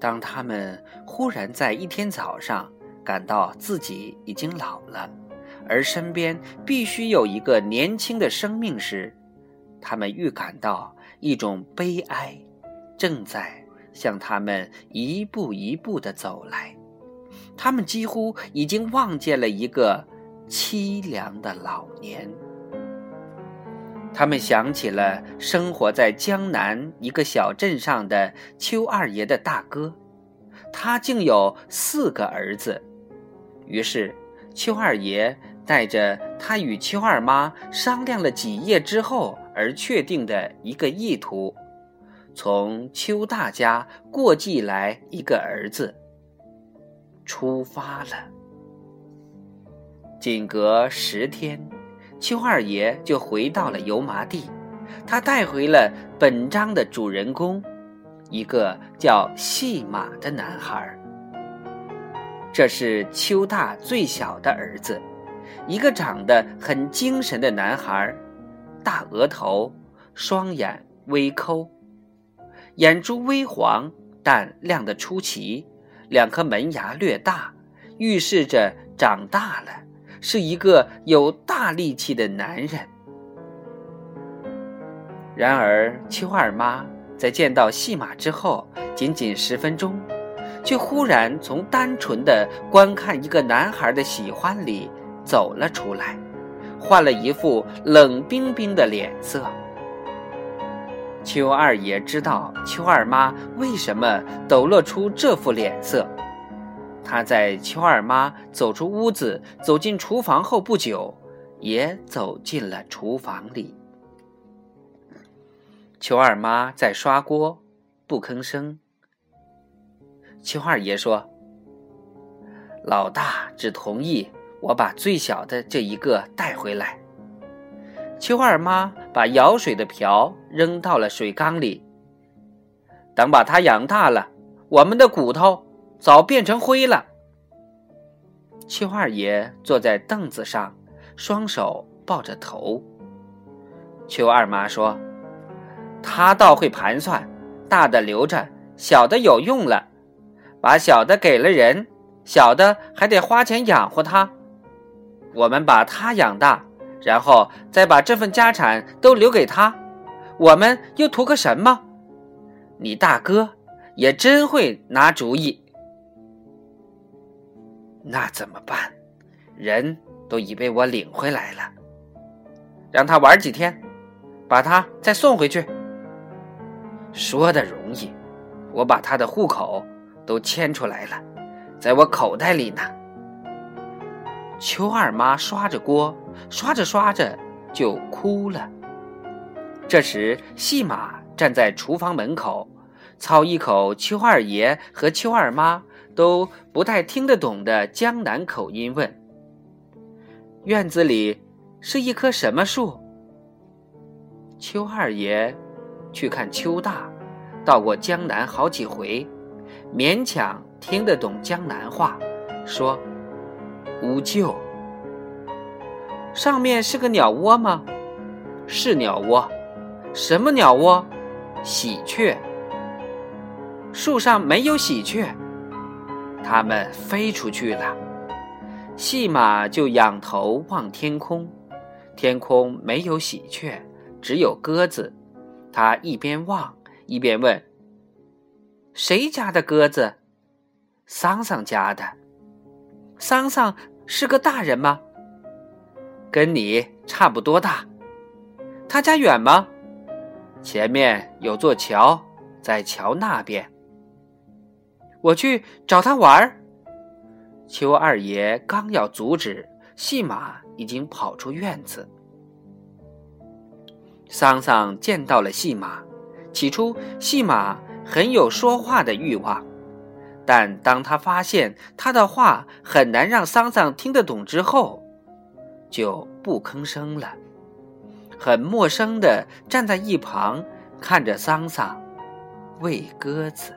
当他们忽然在一天早上感到自己已经老了，而身边必须有一个年轻的生命时，他们预感到一种悲哀正在向他们一步一步的走来。他们几乎已经望见了一个凄凉的老年。他们想起了生活在江南一个小镇上的邱二爷的大哥，他竟有四个儿子。于是，邱二爷带着他与邱二妈商量了几夜之后而确定的一个意图，从邱大家过继来一个儿子，出发了。仅隔十天。邱二爷就回到了油麻地，他带回了本章的主人公，一个叫细马的男孩。这是邱大最小的儿子，一个长得很精神的男孩，大额头，双眼微抠，眼珠微黄但亮得出奇，两颗门牙略大，预示着长大了。是一个有大力气的男人。然而，邱二妈在见到戏马之后，仅仅十分钟，却忽然从单纯的观看一个男孩的喜欢里走了出来，换了一副冷冰冰的脸色。邱二爷知道邱二妈为什么抖落出这副脸色。他在邱二妈走出屋子、走进厨房后不久，也走进了厨房里。邱二妈在刷锅，不吭声。邱二爷说：“老大只同意我把最小的这一个带回来。”邱二妈把舀水的瓢扔到了水缸里。等把它养大了，我们的骨头。早变成灰了。邱二爷坐在凳子上，双手抱着头。邱二妈说：“他倒会盘算，大的留着，小的有用了，把小的给了人，小的还得花钱养活他。我们把他养大，然后再把这份家产都留给他，我们又图个什么？你大哥也真会拿主意。”那怎么办？人都已被我领回来了，让他玩几天，把他再送回去。说的容易，我把他的户口都迁出来了，在我口袋里呢。邱二妈刷着锅，刷着刷着就哭了。这时，细马站在厨房门口，操一口邱二爷和邱二妈。都不太听得懂的江南口音问：“院子里是一棵什么树？”邱二爷去看邱大，到过江南好几回，勉强听得懂江南话，说：“无咎。”上面是个鸟窝吗？是鸟窝。什么鸟窝？喜鹊。树上没有喜鹊。它们飞出去了，细马就仰头望天空，天空没有喜鹊，只有鸽子。他一边望一边问：“谁家的鸽子？”“桑桑家的。”“桑桑是个大人吗？”“跟你差不多大。”“他家远吗？”“前面有座桥，在桥那边。”我去找他玩儿。邱二爷刚要阻止，细马已经跑出院子。桑桑见到了细马，起初细马很有说话的欲望，但当他发现他的话很难让桑桑听得懂之后，就不吭声了，很陌生的站在一旁看着桑桑喂鸽子。